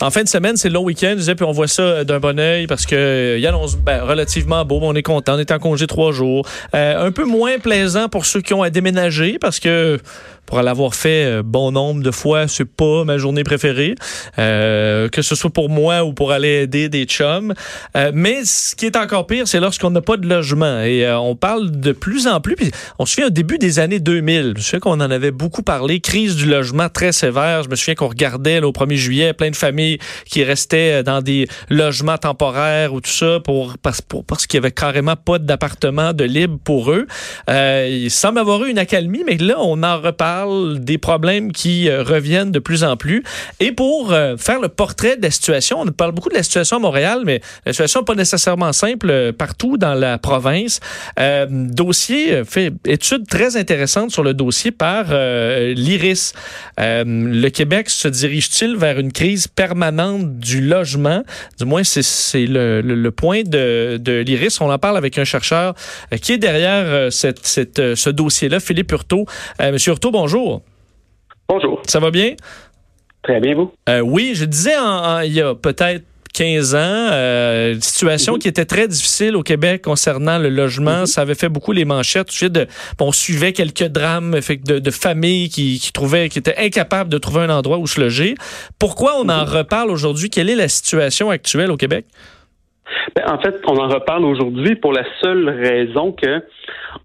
En fin de semaine, c'est le long week-end, puis on voit ça d'un bon oeil parce que il annonce ben, relativement beau. On est content, on est en congé trois jours. un peu moins plaisant pour ceux qui ont à déménager parce que pour l'avoir fait euh, bon nombre de fois, c'est pas ma journée préférée, euh, que ce soit pour moi ou pour aller aider des chums. Euh, mais ce qui est encore pire, c'est lorsqu'on n'a pas de logement. Et on parle de plus en plus. Puis on se souvient au début des années 2000, je souviens qu'on en avait beaucoup parlé, crise du logement très sévère. Je me souviens qu'on regardait au 1er juillet plein de familles qui restaient dans des logements temporaires ou tout ça pour parce, pour, parce qu'il y avait carrément pas d'appartement de libre pour eux. il semble avoir eu une accalmie, mais là on en reparle des problèmes qui euh, reviennent de plus en plus. Et pour euh, faire le portrait de la situation, on parle beaucoup de la situation à Montréal, mais la situation n'est pas nécessairement simple euh, partout dans la province. dossier fait étude très intéressante sur le dossier par l'IRIS. le Québec se dirige-t-il vers une crise permanente? Du logement? Du moins, c'est le, point de, de l'IRIS. On en parle avec un chercheur qui est derrière cette, cette, ce dossier-là, Philippe Hurtaud. Monsieur Hurtaud, bonjour bonjour. Ça va bien? Très bien, vous? Euh, oui, je disais il y a peut-être 15 ans, euh, situation mhm. qui était très difficile au Québec concernant le logement. Mhm. Ça avait fait beaucoup les manchettes. De, on suivait quelques drames de, de familles qui, qui, trouvaient, qui étaient incapables de trouver un endroit où se loger. Pourquoi on en mhm. reparle aujourd'hui? Quelle est la situation actuelle au Québec? Ben, en fait, on en reparle aujourd'hui pour la seule raison que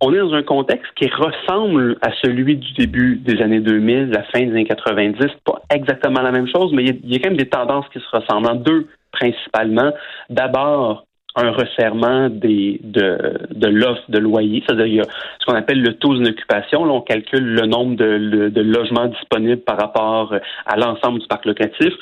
on est dans un contexte qui ressemble à celui du début des années 2000, la fin des années 90. Pas exactement la même chose, mais il y, a, quand même des tendances qui se ressemblent. En deux, principalement. D'abord, un resserrement des, de, de l'offre de loyer. C'est-à-dire, y a ce qu'on appelle le taux d'occupation. Là, on calcule le nombre de, de, logements disponibles par rapport à l'ensemble du parc locatif.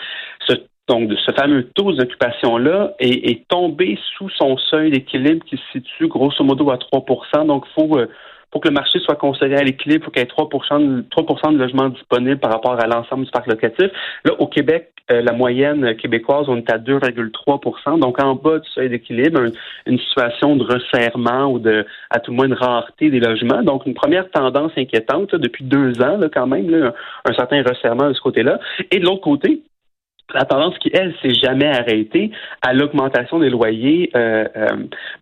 Ce donc, ce fameux taux d'occupation-là est, est, tombé sous son seuil d'équilibre qui se situe grosso modo à 3% Donc, faut, euh, pour que le marché soit considéré à l'équilibre, il faut qu'il y ait 3 de, 3 de logements disponibles par rapport à l'ensemble du parc locatif. Là, au Québec, euh, la moyenne québécoise, on est à 2,3% donc en bas du seuil d'équilibre, une situation de resserrement ou de, à tout le moins, de rareté des logements. Donc, une première tendance inquiétante depuis deux ans, là, quand même, là, un certain resserrement de ce côté-là. Et de l'autre côté, la tendance qui, elle, s'est jamais arrêtée à l'augmentation des loyers euh, euh,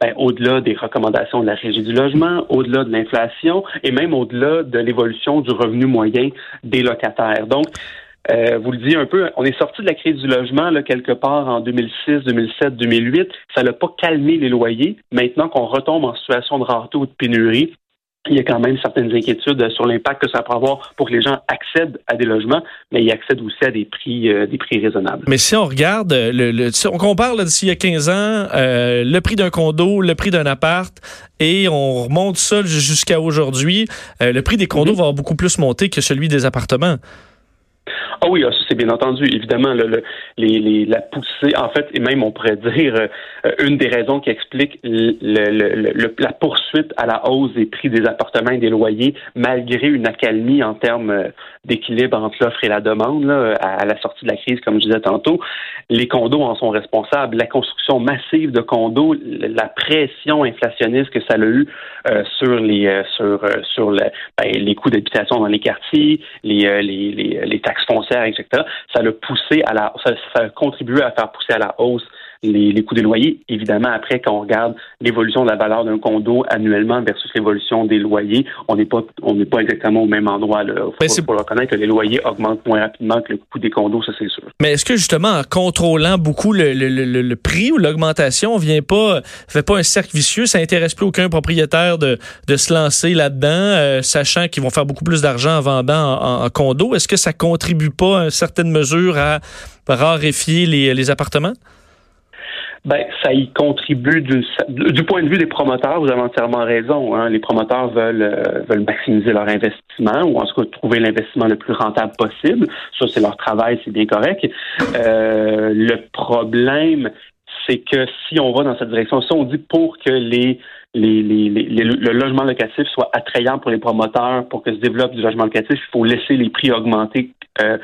ben, au-delà des recommandations de la Régie du logement, au-delà de l'inflation et même au-delà de l'évolution du revenu moyen des locataires. Donc, euh, vous le dites un peu, on est sorti de la crise du logement là, quelque part en 2006, 2007, 2008. Ça n'a pas calmé les loyers. Maintenant qu'on retombe en situation de rareté ou de pénurie, il y a quand même certaines inquiétudes sur l'impact que ça peut avoir pour que les gens accèdent à des logements, mais ils accèdent aussi à des prix, euh, des prix raisonnables. Mais si on regarde, euh, le, si on compare d'ici il y a 15 ans, euh, le prix d'un condo, le prix d'un appart, et on remonte ça jusqu'à aujourd'hui, le prix des condos mm-hmm. va beaucoup plus monter que celui des appartements. Ah oui, ah, c'est bien entendu. Évidemment, la poussée, en fait, et même on pourrait dire euh, une des raisons qui explique la poursuite à la hausse des prix des appartements et des loyers, malgré une accalmie en termes euh, d'équilibre entre l'offre et la demande à, la sortie de la crise, comme je disais tantôt. Les condos en sont responsables. La construction massive de condos, la pression inflationniste que ça a eu euh, sur les sur sur ben, les coûts d'habitation dans les quartiers, les, les, les, les taxes foncières, etc. Ça l'a poussé à la, ça, a contribué à faire pousser à la hausse les, coûts des loyers. Évidemment, après, quand on regarde l'évolution de la valeur d'un condo annuellement versus l'évolution des loyers, on n'est pas, on n'est pas exactement au même endroit. Il faut, ben, reconnaître que les loyers augmentent moins rapidement que le coût des condos, ça c'est sûr. Mais est-ce que justement, en contrôlant beaucoup le, le, prix ou l'augmentation, on vient pas, fait pas un cercle vicieux, ça intéresse plus aucun propriétaire de, de se lancer là-dedans, euh, sachant qu'ils vont faire beaucoup plus d'argent en vendant en, condo? Est-ce que ça contribue pas à une certaine mesure à raréfier les, les appartements? Ben, ça y contribue du, du point de vue des promoteurs. Vous avez entièrement raison. Hein. Les promoteurs veulent euh, veulent maximiser leur investissement ou en tout cas trouver l'investissement le plus rentable possible. Ça, c'est leur travail, c'est bien correct. Euh, le problème, c'est que si on va dans cette direction, si on dit pour que les les, les, les, le logement locatif soit attrayant pour les promoteurs, pour que se développe du logement locatif, il faut laisser les prix augmenter euh,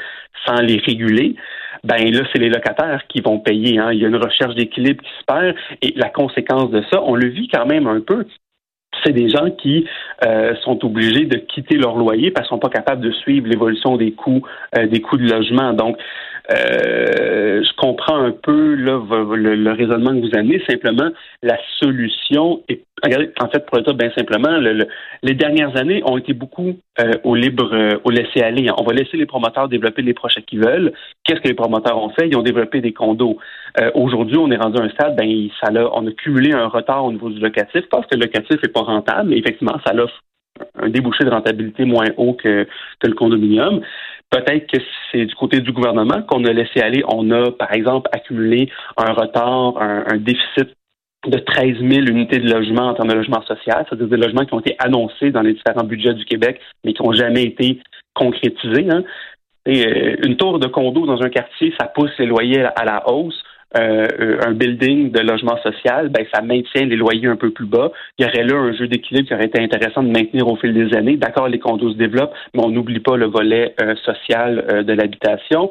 sans les réguler ben là, c'est les locataires qui vont payer. Hein. Il y a une recherche d'équilibre qui se perd et la conséquence de ça, on le vit quand même un peu. C'est des gens qui euh, sont obligés de quitter leur loyer parce qu'ils sont pas capables de suivre l'évolution des coûts euh, des coûts de logement. Donc, euh, je comprends un peu là, le, raisonnement que vous amenez. Simplement, la solution est en fait, pour le dire bien simplement, les dernières années ont été beaucoup euh, au libre, euh, au laisser aller. On va laisser les promoteurs développer les projets qu'ils veulent. Qu'est-ce que les promoteurs ont fait? Ils ont développé des condos. Aujourd'hui, on est rendu à un stade, ben ça a, on a cumulé un retard au niveau du locatif parce que le locatif n'est pas rentable. Mais effectivement, ça offre un débouché de rentabilité moins haut que, que le condominium. Peut-être que c'est du côté du gouvernement qu'on a laissé aller. On a, par exemple, accumulé un retard, un, déficit de 13 000 unités de logement en termes de logement social, c'est-à-dire des logements qui ont été annoncés dans les différents budgets du Québec, mais qui n'ont jamais été concrétisés. Hein. Euh, une tour de condo dans un quartier, ça pousse les loyers à la hausse. Euh, un building de logement social, ben ça maintient les loyers un peu plus bas. Il y aurait là un jeu d'équilibre qui aurait été intéressant de maintenir au fil des années. D'accord, les condos se développent, mais on n'oublie pas le volet euh, social euh, de l'habitation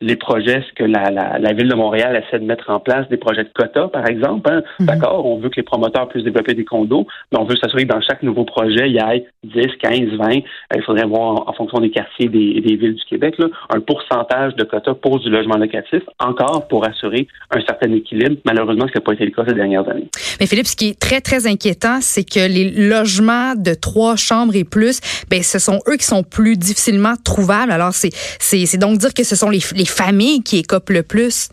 les projets que la, la, la, ville de Montréal essaie de mettre en place, des projets de quotas, par exemple. Hein. Mhm. D'accord, on veut que les promoteurs puissent développer des condos, mais on veut s'assurer que dans chaque nouveau projet, il y ait 10, 15, 20. Il faudrait voir en, fonction des quartiers des, des villes du Québec là, un pourcentage de quotas pour du logement locatif, encore pour assurer un certain équilibre. Malheureusement, ce qui n'a pas été le cas ces dernières années. Mais Philippe, ce qui est très, très inquiétant, c'est que les logements de trois chambres et plus, ben, ce sont eux qui sont plus difficilement trouvables. Alors, c'est, c'est, donc dire que ce sont les, les familles qui écopent le plus?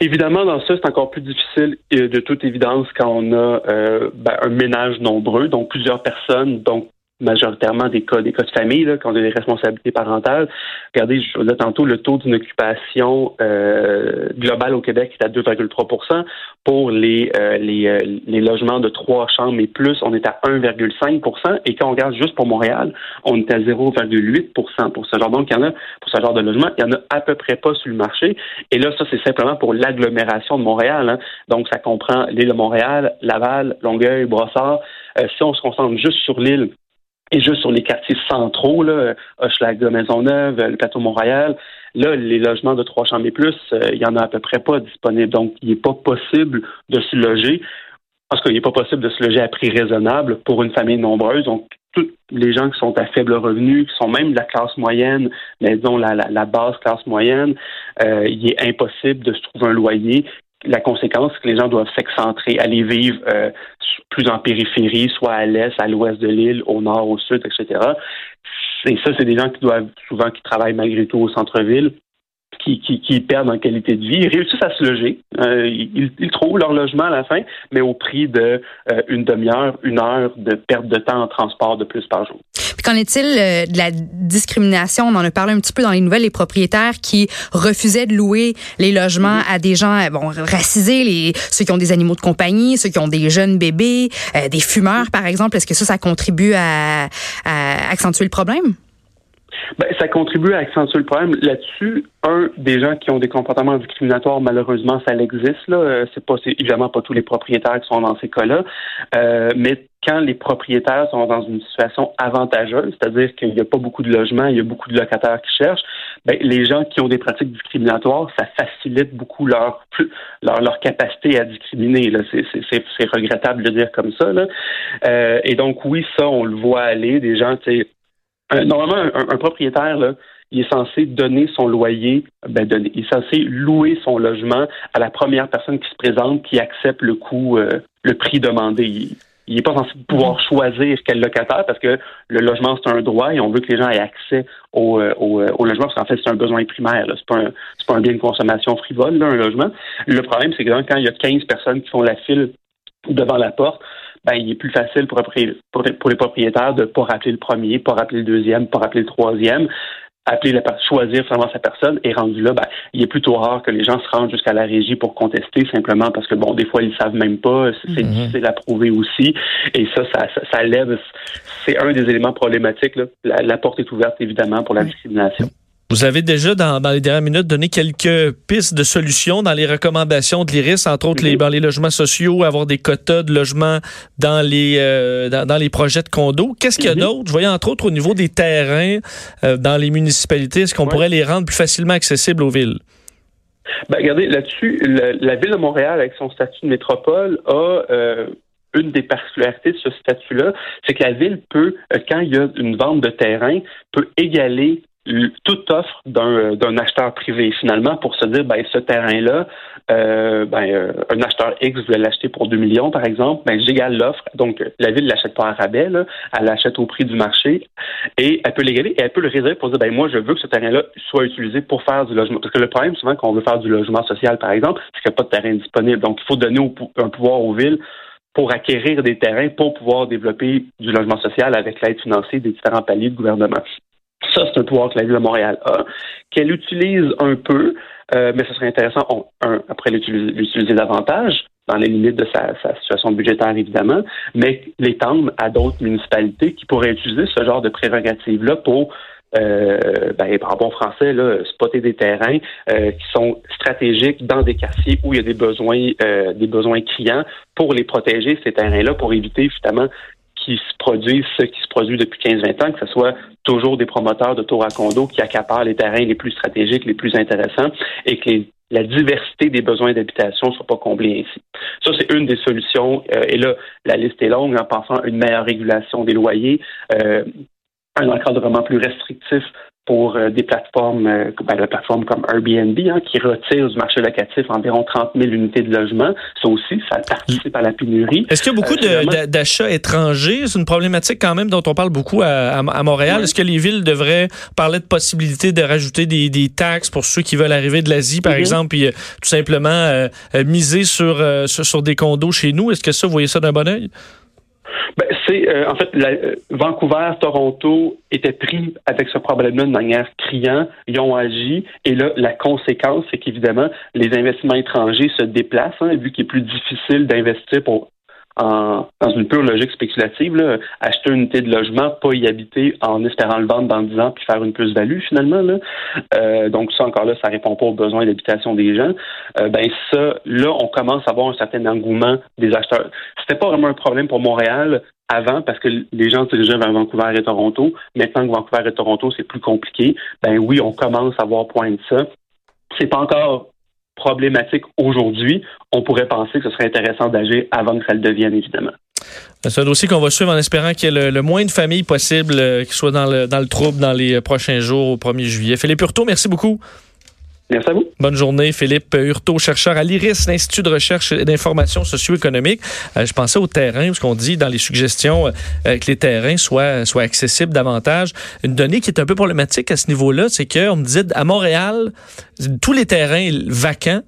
Évidemment, dans ça, c'est encore plus difficile de toute évidence quand on a euh, ben, un ménage nombreux, donc plusieurs personnes, donc majoritairement des cas, des cas de famille, là, quand on a des responsabilités parentales. Regardez, je disais tantôt, le taux d'une occupation euh, globale au Québec est à 2,3% Pour les, euh, les, euh, les logements de trois chambres et plus, on est à 1,5% Et quand on regarde juste pour Montréal, on est à 0,8% pour ce genre. Donc, il y en a, pour ce genre de logement, il y en a à peu près pas sur le marché. Et là, ça, c'est simplement pour l'agglomération de Montréal. Hein. Donc, ça comprend l'île de Montréal, Laval, Longueuil, Brossard. si on se concentre juste sur l'île, et juste sur les quartiers centraux, là, Hochelaga, Maisonneuve, le plateau Montréal, là, les logements de trois chambres et plus, euh, il y en a à peu près pas disponibles. Donc, il n'est pas possible de se loger. Parce qu'il n'est pas possible de se loger à prix raisonnable pour une famille nombreuse. Donc, tous les gens qui sont à faible revenu, qui sont même de la classe moyenne, mais disons la, la, basse classe moyenne, euh, il est impossible de se trouver un loyer la conséquence, c'est que les gens doivent s'excentrer, aller vivre euh, plus en périphérie, soit à l'est, à l'ouest de l'île, au nord, au sud, etc. Et ça, c'est des gens qui doivent souvent qui travaillent malgré tout au centre-ville qui, qui, perdent en qualité de vie. Ils réussissent à se loger. Euh, ils, trouvent leur logement à la fin, mais au prix de euh, une demi-heure, une heure de perte de temps en transport de plus par jour. Qu'en est-il euh, de la discrimination? On en a parlé un petit peu dans les nouvelles, les propriétaires qui refusaient de louer les logements mm-hmm. à des gens bon, racisés, les, ceux qui ont des animaux de compagnie, ceux qui ont des jeunes bébés, des fumeurs, par exemple. Est-ce que ça, ça contribue à accentuer le problème? Ben, ça contribue à accentuer le problème. Là-dessus, un, des gens qui ont des comportements discriminatoires, malheureusement, ça existe. Là. Euh, c'est pas, évidemment pas tous les propriétaires qui sont dans ces cas-là. Euh, mais quand les propriétaires sont dans une situation avantageuse, c'est-à-dire qu'il n'y a pas beaucoup de logements, il y a beaucoup de locataires qui cherchent, ben, les gens qui ont des pratiques discriminatoires, ça facilite beaucoup leur leur, leur capacité à discriminer. Là. C'est, c'est, c'est regrettable de dire comme ça. Là. Euh, et donc oui, ça, on le voit aller. Des gens, tu euh, normalement, un, propriétaire, là, il est censé donner son loyer, ben donner, il est censé louer son logement à la première personne qui se présente, qui accepte le coût, euh, le prix demandé. Il n'est pas censé pouvoir mm-hmm. choisir quel locataire parce que le logement, c'est un droit et on veut que les gens aient accès au, euh, au, logement parce qu'en fait, c'est un besoin primaire. Ce n'est pas, un, pas un bien de consommation frivole, là, un logement. Le problème, c'est que quand il y a 15 personnes qui font la file devant la porte, ben, il est plus facile pour, pour, les propriétaires de ne pas rappeler le premier, pas rappeler le deuxième, pas rappeler le troisième appeler la choisir vraiment sa personne et rendu là, ben, il est plutôt rare que les gens se rendent jusqu'à la régie pour contester simplement parce que bon, des fois ils savent même pas, c'est mm-hmm. difficile à prouver aussi et ça, ça, ça, lève, c'est un des éléments problématiques. Là. La, porte est ouverte évidemment pour la discrimination. Vous avez déjà, dans, les dernières minutes, donné quelques pistes de solutions dans les recommandations de l'IRIS, entre autres les, dans les logements sociaux, avoir des quotas de logements dans les, euh, dans, les projets de condos. Qu'est-ce qu'il y a d'autre? Je voyais entre autres au niveau des terrains euh, dans les municipalités, est-ce qu'on pourrait les rendre plus facilement accessibles aux villes? Ben, regardez, là-dessus, la ville de Montréal, avec son statut de métropole, a euh, une des particularités de ce statut-là, c'est que la ville peut, quand il y a une vente de terrain, peut égaler toute offre d'un, acheteur privé finalement pour se dire ben ce terrain-là, euh, ben, euh, un acheteur X voulait l'acheter pour 2 millions par exemple, ben j'égale l'offre. Donc la ville l'achète pas à rabais, là, elle l'achète au prix du marché et elle peut l'égaler et elle peut le réserver pour dire ben moi je veux que ce terrain-là soit utilisé pour faire du logement. Parce que le problème souvent quand on veut faire du logement social par exemple, c'est qu'il n'y a pas de terrain disponible. Donc il faut donner un pouvoir aux villes pour acquérir des terrains pour pouvoir développer du logement social avec l'aide financière des différents paliers de gouvernement. Ça, c'est un pouvoir que la Ville de Montréal a, qu'elle utilise un peu, euh, mais ce serait intéressant, après l'utiliser davantage, dans les limites de sa, situation budgétaire, évidemment, mais l'étendre à d'autres municipalités qui pourraient utiliser ce genre de prérogatives-là pour euh, ben, par bon français, là, spotter des terrains euh, qui sont stratégiques dans des quartiers où il y a des besoins, euh, des besoins criants pour les protéger, ces terrains-là, pour éviter justement qu'ils se produisent ce qui se produit depuis 15-20 ans, que ce soit toujours des promoteurs de tours à condo qui accaparent les terrains les plus stratégiques, les plus intéressants, et que la diversité des besoins d'habitation ne soit pas comblée ainsi. Ça, c'est une des solutions. et là, la liste est longue en pensant à une meilleure régulation des loyers, euh, un encadrement plus restrictif pour euh, des plateformes, euh, ben, la plateforme comme Airbnb, hein, qui retire du marché locatif environ 30 000 unités de logement. Ça aussi, ça participe à la pénurie. Est-ce qu'il y a beaucoup euh, d'achats étrangers? C'est une problématique quand même dont on parle beaucoup à, Montréal. Est-ce que les villes devraient parler de possibilité de rajouter des, taxes pour ceux qui veulent arriver de l'Asie, par mm-hmm. exemple, puis tout simplement miser sur, sur, sur des condos chez nous? Est-ce que ça, vous voyez ça d'un bon oeil? Ben, c'est euh, en fait euh, Vancouver, Toronto étaient pris avec ce problème-là de manière criante. Ils ont agi et là la conséquence, c'est qu'évidemment les investissements étrangers se déplacent, hein, vu qu'il est plus difficile d'investir pour en, dans une pure logique spéculative, là, acheter une unité de logement, pas y habiter en espérant le vendre dans 10 ans puis faire une plus-value finalement. Là. Euh, donc ça encore là, ça répond pas aux besoins d'habitation des gens. Euh, ben ça, là, on commence à avoir un certain engouement des acheteurs. C'était pas vraiment un problème pour Montréal avant parce que les gens se dirigeaient vers Vancouver et Toronto. Maintenant que Vancouver et Toronto, c'est plus compliqué. Ben oui, on commence à voir point de ça. C'est pas encore problématique aujourd'hui, on pourrait penser que ce serait intéressant d'agir avant que ça le devienne, évidemment. C'est un dossier qu'on va suivre en espérant qu'il y ait le, moins de familles possible euh, qui soient dans le, dans le trouble dans les prochains jours au 1er juillet. Philippe Hurtaud, merci beaucoup. Merci à vous. Bonne journée, Philippe Hurtaud, chercheur à l'IRIS, l'Institut de recherche et d'information socio-économique. Euh, je pensais au terrain, parce qu'on dit dans les suggestions euh, que les terrains soient, soient accessibles davantage. Une donnée qui est un peu problématique à ce niveau-là, c'est qu'on me dit à Montréal, tous les terrains vacants,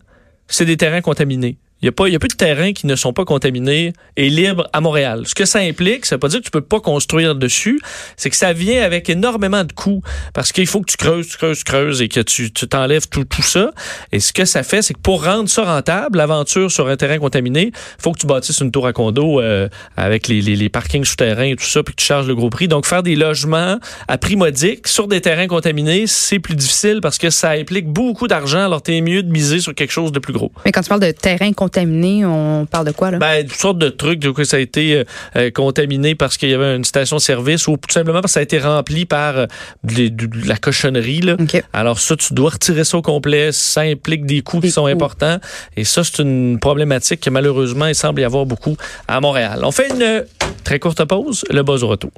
c'est des terrains contaminés. Il n'y a, il a plus de terrains qui ne sont pas contaminés et libres à Montréal. Ce que ça implique, ça veut pas dire que tu peux pas construire dessus, c'est que ça vient avec énormément de coûts parce qu'il faut que tu creuses, tu creuses, tu creuses et que tu t'enlèves tout, tout ça. Et ce que ça fait, c'est que pour rendre ça rentable, l'aventure sur un terrain contaminé, faut que tu bâtisses une tour à condo euh, avec les, les, les, parkings souterrains et tout ça, puis que tu charges le gros prix. Donc, faire des logements à prix modique sur des terrains contaminés, c'est plus difficile parce que ça implique beaucoup d'argent. Alors, t'es mieux de miser sur quelque chose de plus gros. Mais quand tu parles de terrain contaminé, contaminé, on parle de quoi là? Ben, toutes sortes de trucs, de que ça a été euh, euh, contaminé parce qu'il y avait une station-service ou tout simplement parce que ça a été rempli par euh, de, la cochonnerie. Là. Alors ça, tu dois retirer ça au complet. Ça implique des coûts qui sont importants. Et ça, c'est une problématique que malheureusement, il semble y avoir beaucoup à Montréal. On fait une très courte pause. Le buzz au retour.